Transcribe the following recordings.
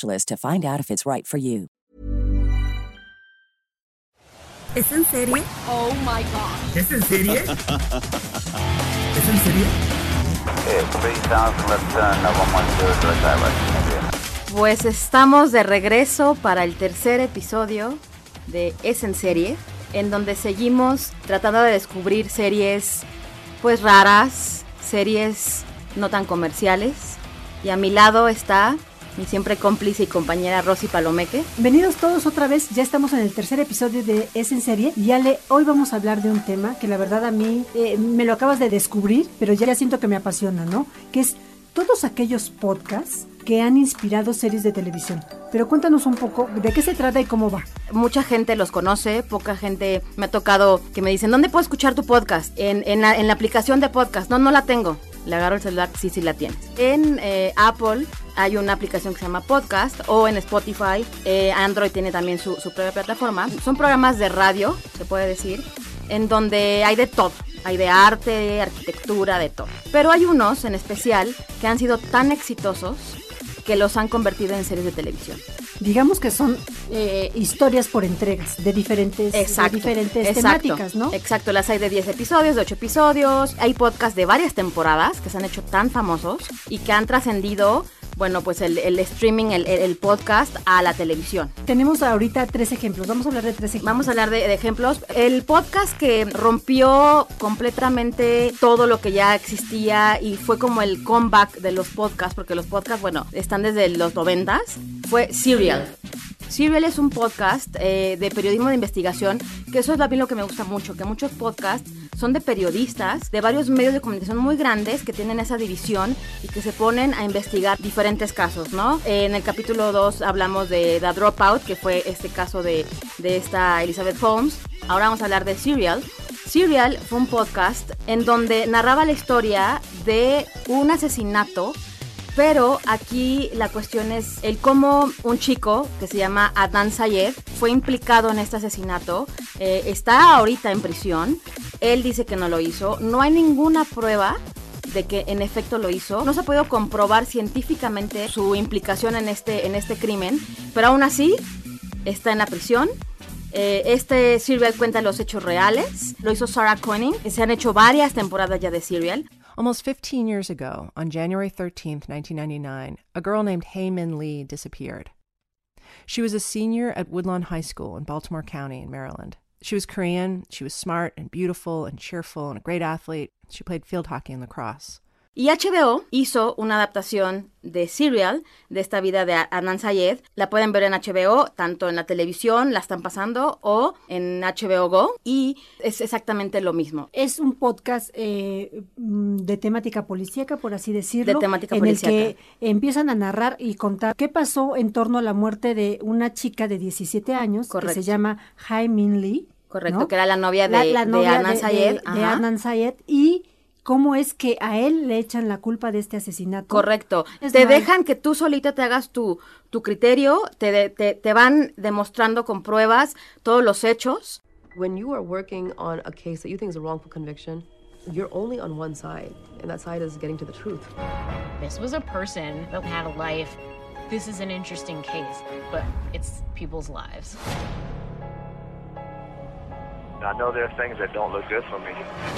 to find out if it's right for you. ¿Es en serie? Oh my god. ¿Es en serie? ¿Es en serie? Pues estamos de regreso para el tercer episodio de Es en serie, en donde seguimos tratando de descubrir series pues raras, series no tan comerciales. Y a mi lado está mi siempre cómplice y compañera Rosy Palomeque. Bienvenidos todos otra vez, ya estamos en el tercer episodio de Es en Serie. Y Ale, hoy vamos a hablar de un tema que la verdad a mí eh, me lo acabas de descubrir, pero ya siento que me apasiona, ¿no? Que es todos aquellos podcasts que han inspirado series de televisión. Pero cuéntanos un poco de qué se trata y cómo va. Mucha gente los conoce, poca gente me ha tocado que me dicen, ¿dónde puedo escuchar tu podcast? En, en, la, en la aplicación de podcast. No, no la tengo. Le agarro el celular, sí, sí la tienes. En eh, Apple hay una aplicación que se llama Podcast o en Spotify. Eh, Android tiene también su, su propia plataforma. Son programas de radio, se puede decir, en donde hay de todo. Hay de arte, arquitectura, de todo. Pero hay unos en especial que han sido tan exitosos que los han convertido en series de televisión. Digamos que son eh, historias por entregas de diferentes, Exacto, de diferentes exacto, temáticas, ¿no? Exacto, las hay de 10 episodios, de 8 episodios. Hay podcasts de varias temporadas que se han hecho tan famosos y que han trascendido, bueno, pues el, el streaming, el, el, podcast a la televisión. Tenemos ahorita tres ejemplos. Vamos a hablar de tres ejemplos. Vamos a hablar de, de ejemplos. El podcast que rompió completamente todo lo que ya existía y fue como el comeback de los podcasts, porque los podcasts, bueno, están desde los noventas, fue Serial. Serial es un podcast eh, de periodismo de investigación, que eso es también lo que me gusta mucho, que muchos podcasts son de periodistas de varios medios de comunicación muy grandes que tienen esa división y que se ponen a investigar diferentes casos, ¿no? En el capítulo 2 hablamos de The Dropout, que fue este caso de, de esta Elizabeth Holmes. Ahora vamos a hablar de Serial. Serial fue un podcast en donde narraba la historia de un asesinato pero aquí la cuestión es el cómo un chico que se llama Adnan Sayed fue implicado en este asesinato. Eh, está ahorita en prisión. Él dice que no lo hizo. No hay ninguna prueba de que en efecto lo hizo. No se ha podido comprobar científicamente su implicación en este, en este crimen, pero aún así está en la prisión. Eh, este Serial cuenta los hechos reales. Lo hizo Sarah Koenig. Se han hecho varias temporadas ya de Serial. Almost 15 years ago, on January 13th, 1999, a girl named Hae Min Lee disappeared. She was a senior at Woodlawn High School in Baltimore County in Maryland. She was Korean, she was smart and beautiful and cheerful and a great athlete. She played field hockey and lacrosse. Y HBO hizo una adaptación de Serial, de esta vida de Adnan Sayed. La pueden ver en HBO, tanto en la televisión, la están pasando, o en HBO Go. Y es exactamente lo mismo. Es un podcast eh, de temática policíaca, por así decirlo. De temática en policíaca. el que empiezan a narrar y contar qué pasó en torno a la muerte de una chica de 17 años Correcto. que se llama Hae Min Lee. Correcto, ¿no? que era la novia de, La- la de novia Adnan de- Sayed. de- de. Adnan Sayed. Y cómo es que a él le echan la culpa de este asesinato. Correcto. Es te mal. dejan que tú solita te hagas tu, tu criterio, te, de- te, te van demostrando con pruebas todos los hechos. When you are working on a case that you think is a wrongful conviction, you're only on one side, and that side is getting to the truth. This was a person that had a life. This is an interesting case, but it's people's lives.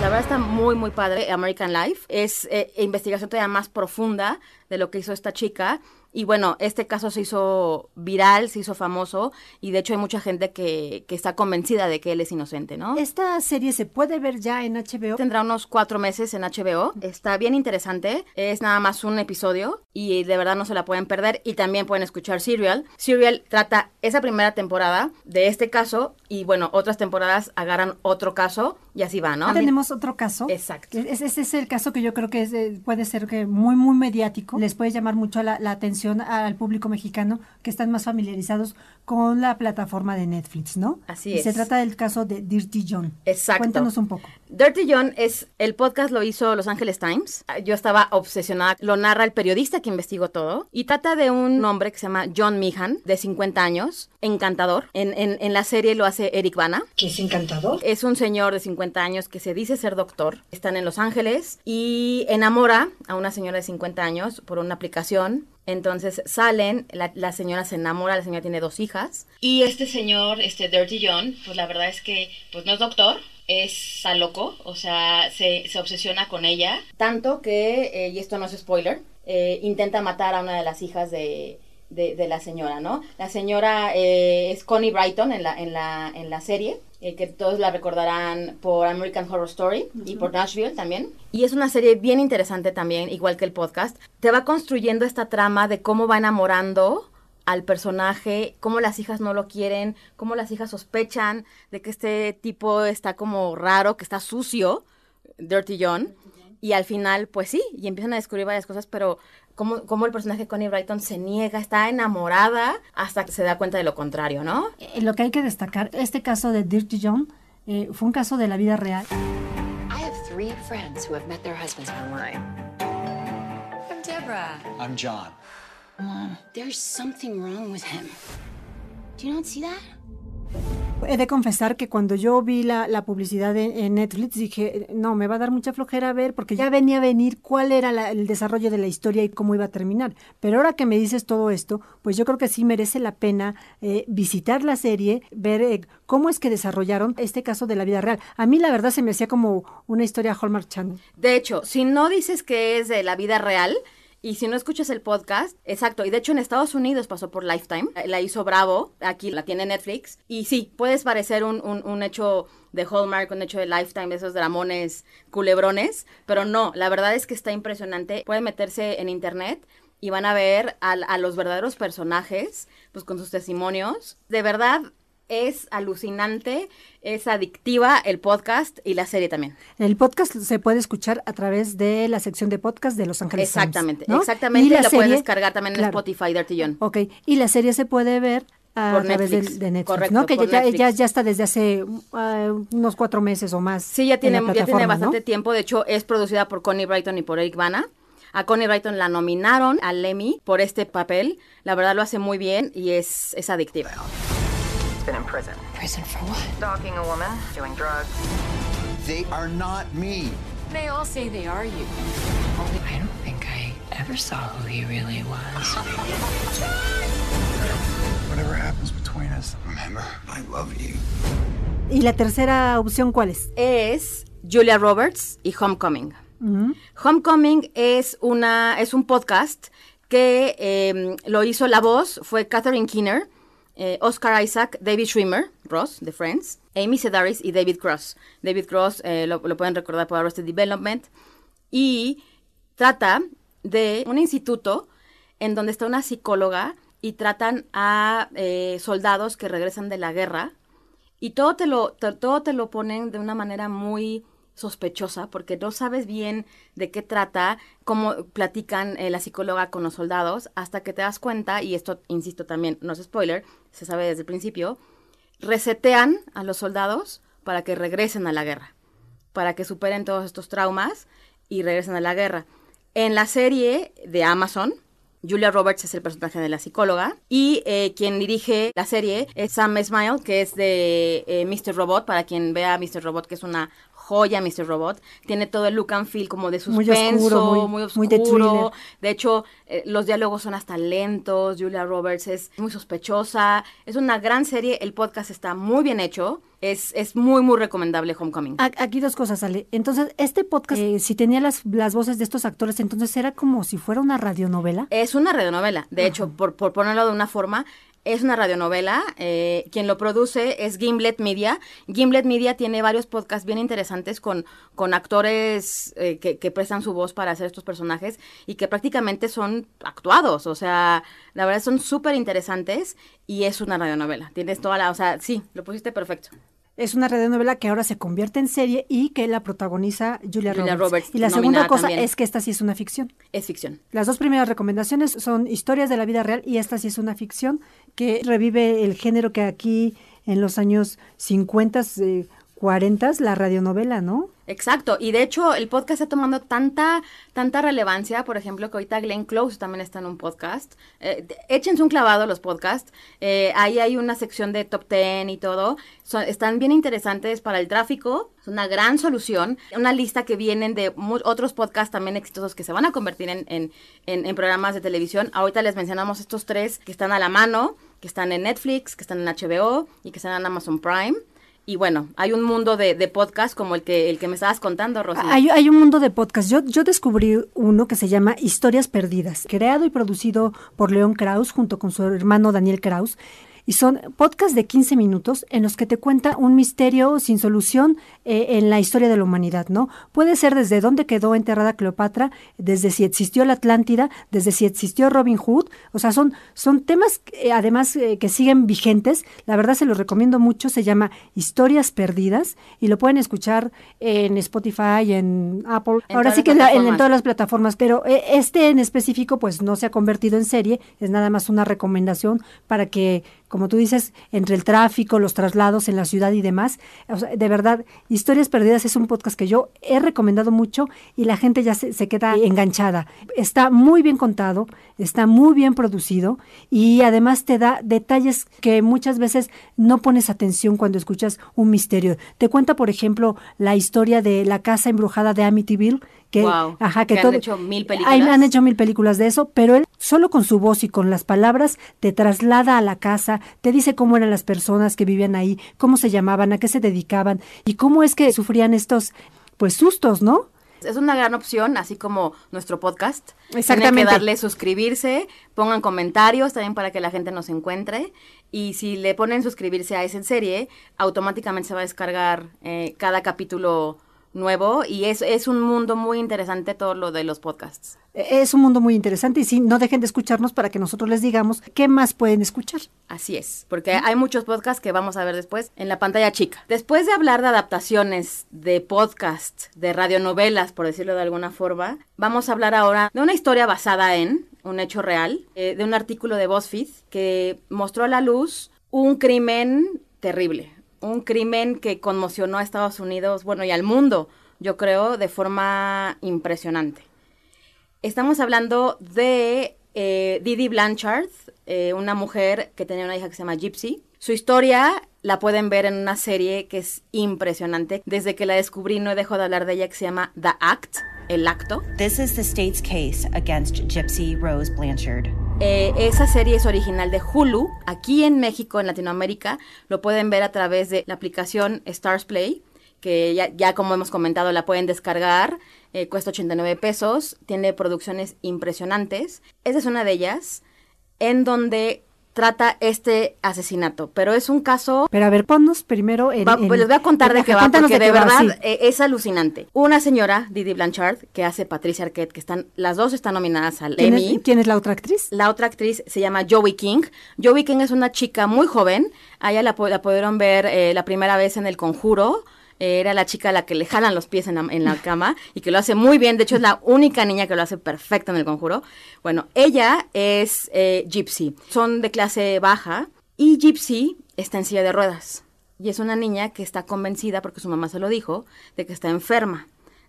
La verdad está muy, muy padre. American Life es eh, investigación todavía más profunda de lo que hizo esta chica. Y bueno, este caso se hizo viral, se hizo famoso y de hecho hay mucha gente que, que está convencida de que él es inocente, ¿no? Esta serie se puede ver ya en HBO. Tendrá unos cuatro meses en HBO. Está bien interesante. Es nada más un episodio y de verdad no se la pueden perder. Y también pueden escuchar Serial. Serial trata esa primera temporada de este caso y bueno, otras temporadas agarran otro caso y así va, ¿no? Tenemos otro caso. Exacto. Ese es, el caso que yo creo que es, puede ser que muy, muy mediático. Les puede llamar mucho la, la atención al público mexicano que están más familiarizados con la plataforma de Netflix, ¿no? Así Y es. se trata del caso de Dirty John. Exacto. Cuéntanos un poco. Dirty John es, el podcast lo hizo Los Angeles Times. Yo estaba obsesionada. Lo narra el periodista que investigó todo. Y trata de un hombre que se llama John Meehan, de 50 años, encantador. En, en, en la serie lo hace Eric Bana. Que es encantador. Es un señor de 50 años que se dice ser doctor. Están en Los Ángeles y enamora a una señora de 50 años por una aplicación. Entonces salen, la, la señora se enamora, la señora tiene dos hijas. Y este señor, este Dirty John, pues la verdad es que pues no es doctor, es está loco, o sea, se, se obsesiona con ella. Tanto que, eh, y esto no es spoiler, eh, intenta matar a una de las hijas de, de, de la señora, ¿no? La señora eh, es Connie Brighton en la, en la, en la serie, que todos la recordarán por American Horror Story y por Nashville también. Y es una serie bien interesante también, igual que el podcast. Te va construyendo esta trama de cómo va enamorando al personaje, cómo las hijas no lo quieren, cómo las hijas sospechan de que este tipo está como raro, que está sucio, Dirty John. Y al final, pues sí, y empiezan a descubrir varias cosas, pero cómo, cómo el personaje de Connie Brighton se niega, está enamorada hasta que se da cuenta de lo contrario, ¿no? Eh, lo que hay que destacar, este caso de Dirty John eh, fue un caso de la vida real. I have three friends who have met their husbands online. I'm Deborah. I'm John. He de confesar que cuando yo vi la, la publicidad en, en Netflix dije, no, me va a dar mucha flojera ver porque ya venía a venir cuál era la- el desarrollo de la historia y cómo iba a terminar. Pero ahora que me dices todo esto, pues yo creo que sí merece la pena eh, visitar la serie, ver eh, cómo es que desarrollaron este caso de la vida real. A mí la verdad se me hacía como una historia Hallmark Channel. De hecho, si no dices que es de la vida real y si no escuchas el podcast, exacto, y de hecho en Estados Unidos pasó por Lifetime, eh, la hizo Bravo, aquí la tiene Netflix, y sí, puedes parecer un, un- hecho de Hallmark, un hecho de Lifetime, esos dramones culebrones, pero no, la verdad es que está impresionante, pueden meterse en internet y van a ver a, los verdaderos personajes, pues con sus testimonios, de verdad... Es alucinante, es adictiva el podcast y la serie también. El podcast se puede escuchar a través de la sección de podcast de Los Ángeles Times, Exactamente, ¿no? exactamente. Y la lo puedes serie- descargar también en claro. Spotify, Dirty John. Ok, y la serie se puede ver a Por través Netflix. de Netflix, Correcto, ¿no? Que ya, Netflix. ya, ya está desde hace uh, unos cuatro meses o más. Sí, ya en tiene, ya tiene bastante ¿no? tiempo. De hecho, es producida por Connie Brighton y por Eric Bana. A Connie Brighton la nominaron al Emmy por este papel. La verdad lo hace muy bien y es, es adictiva. Been in prison. Prison for what? Stalking a woman, doing drugs. They are not me. They all say they are you. Only I don't think I ever saw who he really was. Whatever happens between us, remember, I love you. ¿Y la tercera opción cuál es? Es Julia Roberts y Homecoming. Homecoming es, una, es un podcast que eh, lo hizo la voz, fue Catherine Keener, eh, Oscar Isaac, David Schwimmer, Ross, de Friends, Amy Sedaris y David Cross. David Cross eh, lo, pueden recordar por Arrested Development. Y trata de un instituto en donde está una psicóloga y tratan a eh, soldados que regresan de la guerra y todo te lo todo te lo ponen de una manera muy sospechosa porque no sabes bien de qué trata, cómo platican la psicóloga con los soldados, hasta que te das cuenta, y esto, insisto también, no es spoiler, se sabe desde el principio, resetean a los soldados para que regresen a la guerra, para que superen todos estos traumas y regresen a la guerra. En la serie de Amazon, Julia Roberts es el personaje de la psicóloga y eh, quien dirige la serie es Sam Esmail, que es de eh, Mr. Robot, para quien vea Mr. Robot, que es una joya Mr. Robot. Tiene todo el look and feel como de Muy suspenso, oscuro, muy- muy, muy de oscuro. De hecho, eh, los diálogos son hasta lentos. Julia Roberts es muy sospechosa. Es una gran serie. El podcast está muy bien hecho. es, es muy, muy recomendable Homecoming. Aquí dos cosas, Ale. Entonces, este podcast, eh, si tenía las, las voces de estos actores, entonces era como si fuera una radionovela. Es una radionovela. De hecho, por, por ponerlo de una forma, es una radionovela. eh, quien lo produce es Gimlet Media. Gimlet Media tiene varios podcasts bien interesantes con, con actores eh, que, que prestan su voz para hacer estos personajes y que prácticamente son actuados. O sea, la verdad son súper interesantes y es una radionovela. Tienes toda la... O sea, sí, lo pusiste perfecto. Es una radionovela que ahora se convierte en serie y que la protagoniza Julia, Julia Roberts. Roberts, Y la segunda cosa también. es que esta sí es una ficción. Es ficción. Las dos primeras recomendaciones son historias de la vida real y esta sí es una ficción que revive el género que aquí en los años 50, eh, 40, la radionovela, ¿no? Exacto, y de hecho el podcast está tomando tanta, tanta relevancia, por ejemplo, que ahorita Glenn Close también está en un podcast. Eh, échense un clavado a los podcasts, eh, ahí hay una sección de top 10 y todo, Son- están bien interesantes para el tráfico, es una gran solución, una lista que vienen de otros podcasts también exitosos que se van a convertir en, en, en- en programas de televisión. Ahorita les mencionamos estos tres que están a la mano, que están en Netflix, que están en HBO y que están en Amazon Prime. Y bueno, hay un mundo de, de podcasts como el que, el que me estabas contando, Rosy. Hay, hay un mundo de podcast. Yo, yo descubrí uno que se llama Historias Perdidas, creado y producido por León Kraus junto con su hermano Daniel Kraus. Y son podcasts de 15 minutos en los que te cuenta un misterio sin solución eh, en la historia de la humanidad, ¿no? Puede ser desde dónde quedó enterrada Cleopatra, desde si existió la Atlántida, desde si existió Robin Hood. O sea, son, son temas eh, además eh, que siguen vigentes. La verdad se los recomiendo mucho. Se llama Historias Perdidas y lo pueden escuchar en Spotify, en Apple. En Ahora sí que la- en, todas las plataformas, pero eh, este en específico pues no se ha convertido en serie, es nada más una recomendación para que, como tú dices, entre el tráfico, los traslados en la ciudad y demás, o sea, de verdad, Historias Perdidas es un podcast que yo he recomendado mucho y la gente ya se, se queda enganchada. Está muy bien contado, está muy bien producido y además te da detalles que muchas veces no pones atención cuando escuchas un misterio. Te cuenta, por ejemplo, la historia de la casa embrujada de Amityville, que, Guau, ajá, que, que han hecho mil películas. han hecho mil películas de eso, pero él solo con su voz y con las palabras te traslada a la casa, te dice cómo eran las personas que vivían ahí, cómo se llamaban, a qué se dedicaban y cómo es que sufrían estos pues sustos, ¿no? Es una gran opción, así como nuestro podcast. Tienen Exactamente. que darle suscribirse, pongan comentarios también para que la gente nos encuentre. Y si le ponen suscribirse a esa serie, automáticamente se va a descargar eh, cada capítulo nuevo. Y es, es un mundo muy interesante todo lo de los podcasts. E- Es un mundo muy interesante y sí, no dejen de escucharnos para que nosotros les digamos qué más pueden escuchar. Así es, porque hay muchos podcasts que vamos a ver después en la pantalla chica. Después de hablar de adaptaciones, de podcast, de radionovelas, por decirlo de alguna forma, vamos a hablar ahora de una historia basada en un hecho real, eh, de un artículo de BuzzFeed que mostró a la luz un crimen terrible, un crimen que conmocionó a Estados Unidos, bueno, y al mundo, yo creo, de forma impresionante. Estamos hablando de eh, Didi Blanchard, eh, una mujer que tenía una hija que se llama Gypsy. Su historia la pueden ver en una serie que es impresionante. Desde que la descubrí no dejo de hablar de ella que se llama The Act, el acto. This is the state's case against Gypsy Rose Blanchard. Eh, esa serie es original de Hulu. Aquí en México, en Latinoamérica, lo pueden ver a través de la aplicación Stars Play, que ya, ya como hemos comentado la pueden descargar. Eh, cuesta 89 pesos. Tiene producciones impresionantes. Esa es una de ellas, en donde trata este asesinato. Pero es un caso Pero a ver, ponnos primero en... Va- pues les voy a contar de qué va, porque de, va, verdad sí. eh, es alucinante. Una señora, Didi Blanchard, que hace Patricia Arquette, que están, las dos están nominadas al ¿Quién Emmy. es, quién es la otra actriz? La otra actriz se llama Joey King. Joey King es una chica muy joven. A ella la, la pudieron ver eh, la primera vez en El Conjuro. Era la chica a la que le jalan los pies en la, en la cama y que lo hace muy bien. De hecho, es la única niña que lo hace perfecto en El Conjuro. Bueno, ella es eh, Gypsy. Son de clase baja y Gypsy está en silla de ruedas. Y es una niña que está convencida, porque su mamá se lo dijo, de que está enferma.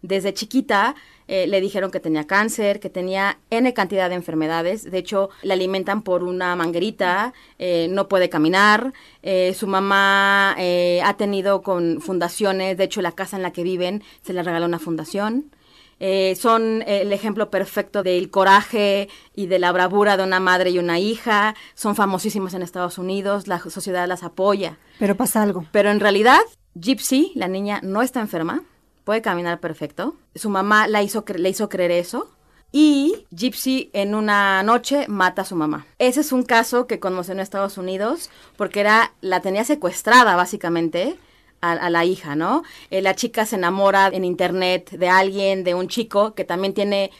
Desde chiquita eh, le dijeron que tenía cáncer, que tenía N cantidad de enfermedades. De hecho, la alimentan por una manguerita, eh, no puede caminar. eh, su mamá ha tenido con fundaciones, de hecho, la casa en la que viven se le regaló una fundación. Son el ejemplo perfecto del coraje y de la bravura de una madre y una hija. Son famosísimos en Estados Unidos, la sociedad las apoya. Pero pasa algo. Pero en realidad, Gypsy, la niña, no está enferma, puede caminar perfecto. Su mamá la hizo le hizo creer eso. Y Gypsy en una noche mata a su mamá. Ese es un caso que conmocionó a Estados Unidos porque era la tenía secuestrada básicamente a, la hija, ¿no? Eh, la chica se enamora en internet de alguien, de un chico que también tiene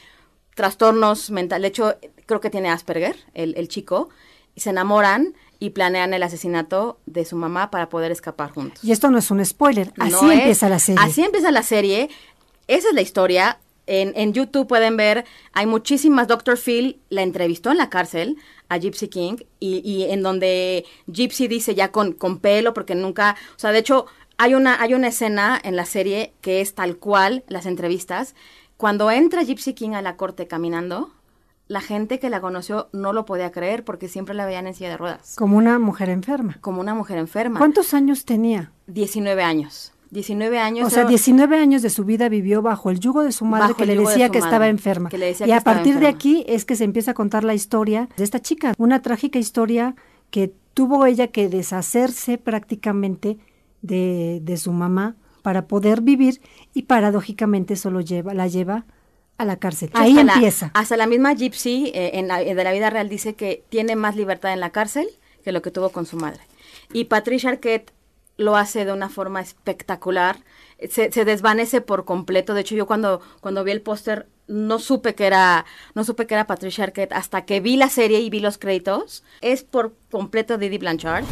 trastornos mentales. De hecho, creo que tiene Asperger, el, chico. Y se enamoran y planean el asesinato de su mamá para poder escapar juntos. Y esto no es un spoiler, así empieza la serie. Así empieza la serie. Esa es la historia. En, en, YouTube pueden ver, hay muchísimas, Dr. Phil la entrevistó en la cárcel a Gypsy King y, y en donde Gypsy dice ya con, con pelo, porque nunca, o sea, de hecho, hay una, hay una escena en la serie que es tal cual, las entrevistas. Cuando entra Gypsy King a la corte caminando, la gente que la conoció no lo podía creer porque siempre la veían en silla de ruedas. Como una mujer enferma. Como una mujer enferma. ¿Cuántos años tenía? 19 años. 19 años. O sea, 19 años de su vida vivió bajo el yugo de su madre que le decía que estaba enferma. y a partir de aquí es que se empieza a contar la historia de esta chica. Una trágica historia que tuvo ella que deshacerse prácticamente de, su mamá para poder vivir y paradójicamente solo lleva, la lleva a la cárcel. Ahí empieza. hasta la misma Gypsy eh, en la, de la vida real dice que tiene más libertad en la cárcel que lo que tuvo con su madre. Y Patricia Arquette lo hace de una forma espectacular. Se, se, desvanece por completo. De hecho, yo cuando, cuando vi el póster no supe que era no supe que era Patricia Arquette hasta que vi la serie y vi los créditos. Es por completo Didi Blanchard.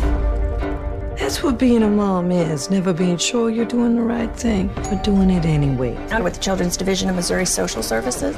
That's what being a mom is. Never being sure you're doing the right thing, but doing it anyway. With the Children's Division of Missouri Social Services.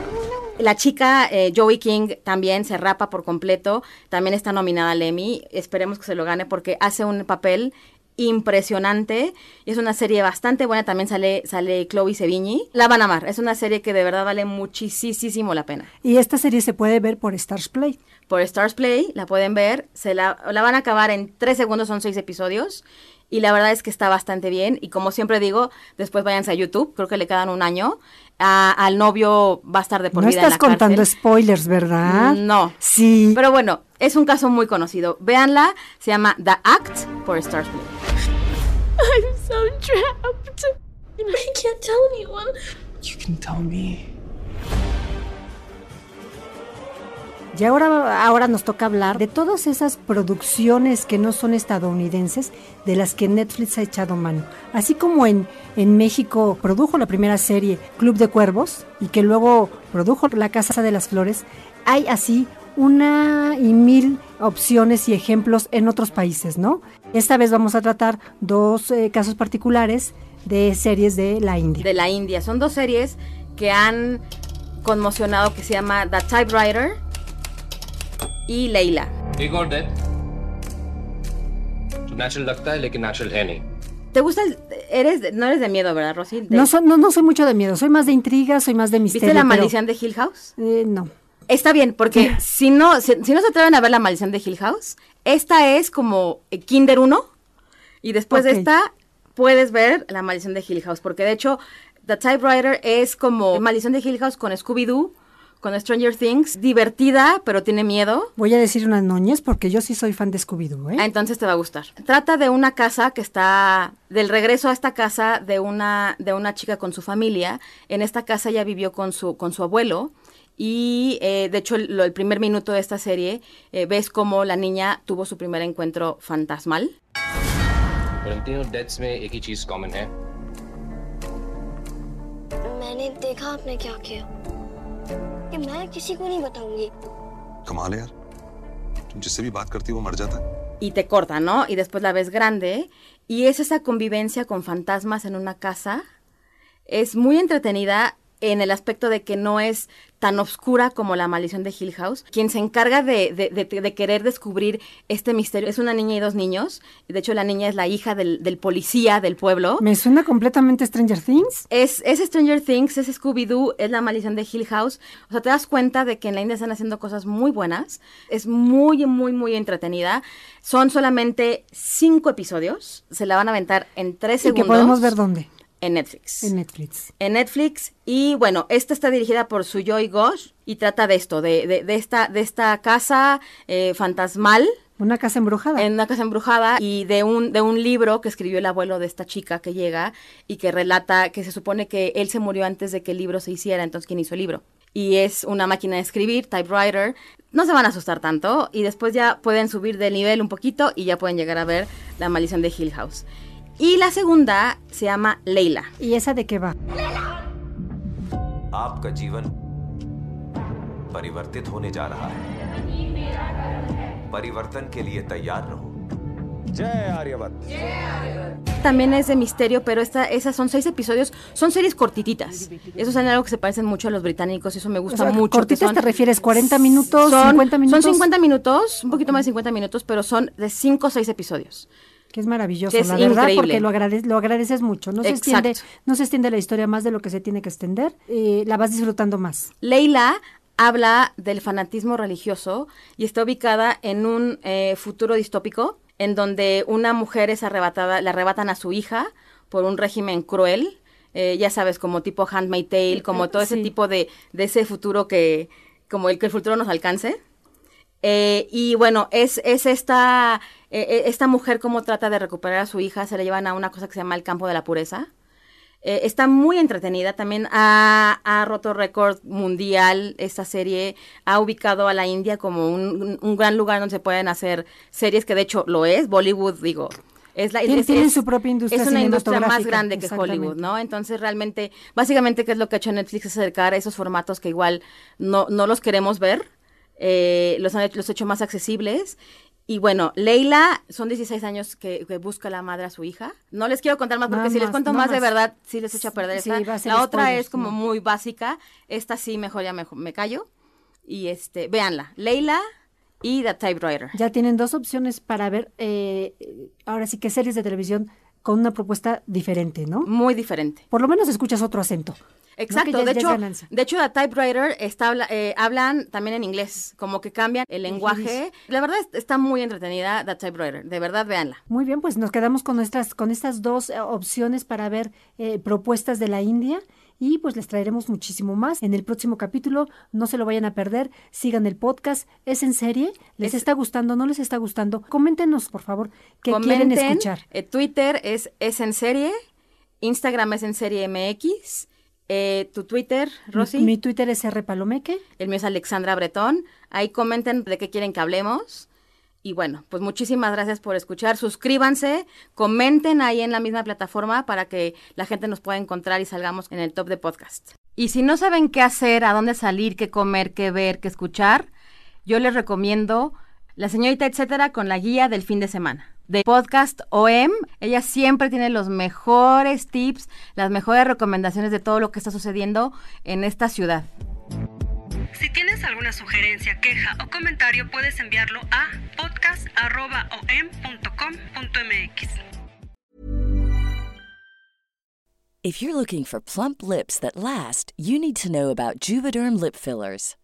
La chica eh, Joey King también se rapa por completo, también está nominada al Emmy, esperemos que se lo gane porque hace un papel impresionante. Es una serie bastante buena. También sale, sale Chloe Sevigny. La van a amar. Es una serie que de verdad vale muchísimo la pena. Y esta serie se puede ver por Stars Play. Por Stars Play, la pueden ver. Se la, la van a acabar en tres segundos, son seis episodios. Y la verdad es que está bastante bien. Y como siempre digo, después váyanse a YouTube. Creo que le quedan un año. al novio va a estar de por no vida. No estás contando spoilers, ¿verdad? No. Sí. Pero bueno, es un caso muy conocido. Véanla. Se llama The Act por Stars Play. I'm so trapped. And I can't tell anyone. You can tell me. Y ahora, ahora nos toca hablar de todas esas producciones que no son estadounidenses, de las que Netflix ha echado mano. Así como en, en México produjo la primera serie Club de Cuervos y que luego produjo La Casa de las Flores, hay así una y mil opciones y ejemplos en otros países, ¿no? Esta vez vamos a tratar dos eh, casos particulares de series de la India. De la India. Son dos series que han conmocionado que se llama The Typewriter y Leila. ¿Te gusta el, eres no eres de miedo, verdad, Rosy? No, no, no soy mucho de miedo, soy más de intriga, soy más de misterio. ¿Viste la maldición de Hill House? Eh, no. Está bien, porque si no, si, no se atreven a ver la maldición de Hill House, esta es como eh, Kinder 1 y después de esta puedes ver la maldición de Hill House, porque de hecho The Typewriter es como maldición de Hill House con Scooby-Doo, con Stranger Things, divertida, pero tiene miedo. Voy a decir unas noñes porque yo sí soy fan de Scooby-Doo, ¿eh? Ah, entonces te va a gustar. Trata de una casa que está del regreso a esta casa de una de una chica con su familia. En esta casa ya vivió con su con su abuelo y eh, de hecho, el, primer minuto de esta serie eh, ves cómo la niña tuvo su primer encuentro fantasmal. Y te corta, ¿no? Y después la ves grande. Y es esa convivencia con fantasmas en una casa. Es muy entretenida en el aspecto de que no es tan oscura como la maldición de Hill House. Quien se encarga de, de, querer descubrir este misterio es una niña y dos niños. De hecho, la niña es la hija del, del policía del pueblo. Me suena completamente Stranger Things. Es, es Stranger Things, es Scooby-Doo, es la maldición de Hill House. O sea, te das cuenta de que en la India están haciendo cosas muy buenas. Es muy, muy, muy entretenida. Son solamente cinco episodios. Se la van a aventar en tres segundos. ¿Y que podemos ver dónde? En Netflix. En Netflix. En Netflix. Y bueno, esta está dirigida por Suyoy Ghosh y trata de esto, de, de, de esta, de esta casa eh, fantasmal. Una casa embrujada. En una casa embrujada y de un, de un libro que escribió el abuelo de esta chica que llega y que relata que se supone que él se murió antes de que el libro se hiciera, entonces ¿quién hizo el libro? Y es una máquina de escribir, typewriter. No se van a asustar tanto y después ya pueden subir de nivel un poquito y ya pueden llegar a ver La maldición de Hill House. Y la segunda se llama Leila. ¿Y esa de qué va? आपका जीवन परिवर्तित होने जा रहा है परिवर्तन के लिए तैयार रहो जय आर्यवत También es de misterio, pero esta, esas son seis episodios, son series cortititas. Eso es algo que se parecen mucho a los británicos y eso me gusta O sea, mucho. que ¿Cortitas son- te refieres? ¿40 minutos? son, ¿50 minutos? Son 50 minutos, un poquito más de 50 minutos, pero son de 5 o 6 episodios. Que es maravilloso, Que es la verdad, increíble. porque lo, agrade- lo agradeces mucho. No se, extiende, no se extiende la historia más de lo que se tiene que extender. eh, la vas disfrutando más. Leila habla del fanatismo religioso y está ubicada en un eh, futuro distópico en donde una mujer es arrebatada, le arrebatan a su hija por un régimen cruel, eh, ya sabes, como tipo Handmaid's Tale, como todo ese tipo de, de ese futuro que, como el que el futuro nos alcance. Eh, y bueno, es, es esta, eh, eh, esta mujer como trata de recuperar a su hija, se la llevan a una cosa que se llama el campo de la pureza. Eh, está muy entretenida, también ha, ha roto récord mundial esta serie, ha ubicado a la India como un, un- gran lugar donde se pueden hacer series, que de hecho lo es, Bollywood, digo, es la Tien- es- tienen es- su propia industria Es una industria más grande que. Hollywood, ¿no? Entonces realmente, básicamente, ¿qué es lo que ha hecho Netflix? Es acercar a esos formatos que igual no, no los queremos ver, eh, los han hecho, los hecho más accesibles. Y bueno, Leila, son 16 años que, que busca la madre a su hija. No les quiero contar más porque si les cuento no más, de verdad, sí les echo a perder Sí, esta. a La otra spoilers, es como no. muy básica. Esta sí, mejor ya me, me callo. Y este, véanla. Leila y The Typewriter. Ya tienen dos opciones para ver, eh, ahora sí que series de televisión con una propuesta diferente, ¿no? Muy diferente. Por lo menos escuchas otro acento. Exacto, ¿no? Que ya- de, ya hecho, de hecho, la typewriter está, habla- eh, hablan también en inglés, como que cambian el lenguaje. La verdad es- está muy entretenida la typewriter, de verdad, véanla. Muy bien, pues nos quedamos con nuestras, con estas dos eh, opciones para ver eh, propuestas de la India y pues les traeremos muchísimo más en el próximo capítulo. No se lo vayan a perder, sigan el podcast. ¿Es en serie? ¿Les Es- está gustando? ¿No les está gustando? Coméntenos, por favor, qué Comenten, quieren escuchar. eh, Twitter es, es en serie, Instagram es en serie MX, eh, tu Twitter, Rosy. Mi, mi Twitter es R Palomeque. El mío es Alexandra Bretón. Ahí comenten de qué quieren que hablemos. Y bueno, pues muchísimas gracias por escuchar. Suscríbanse, comenten ahí en la misma plataforma para que la gente nos pueda encontrar y salgamos en el top de podcast. Y si no saben qué hacer, a dónde salir, qué comer, qué ver, qué escuchar, yo les recomiendo La señorita etcétera con la guía del fin de semana. De Podcast OM, ella siempre tiene los mejores tips, las mejores recomendaciones de todo lo que está sucediendo en esta ciudad. Si tienes alguna sugerencia, queja o comentario, puedes enviarlo a podcast.om.com.mx. If you're looking for plump lips that last, you need to know about Juvederm lip fillers.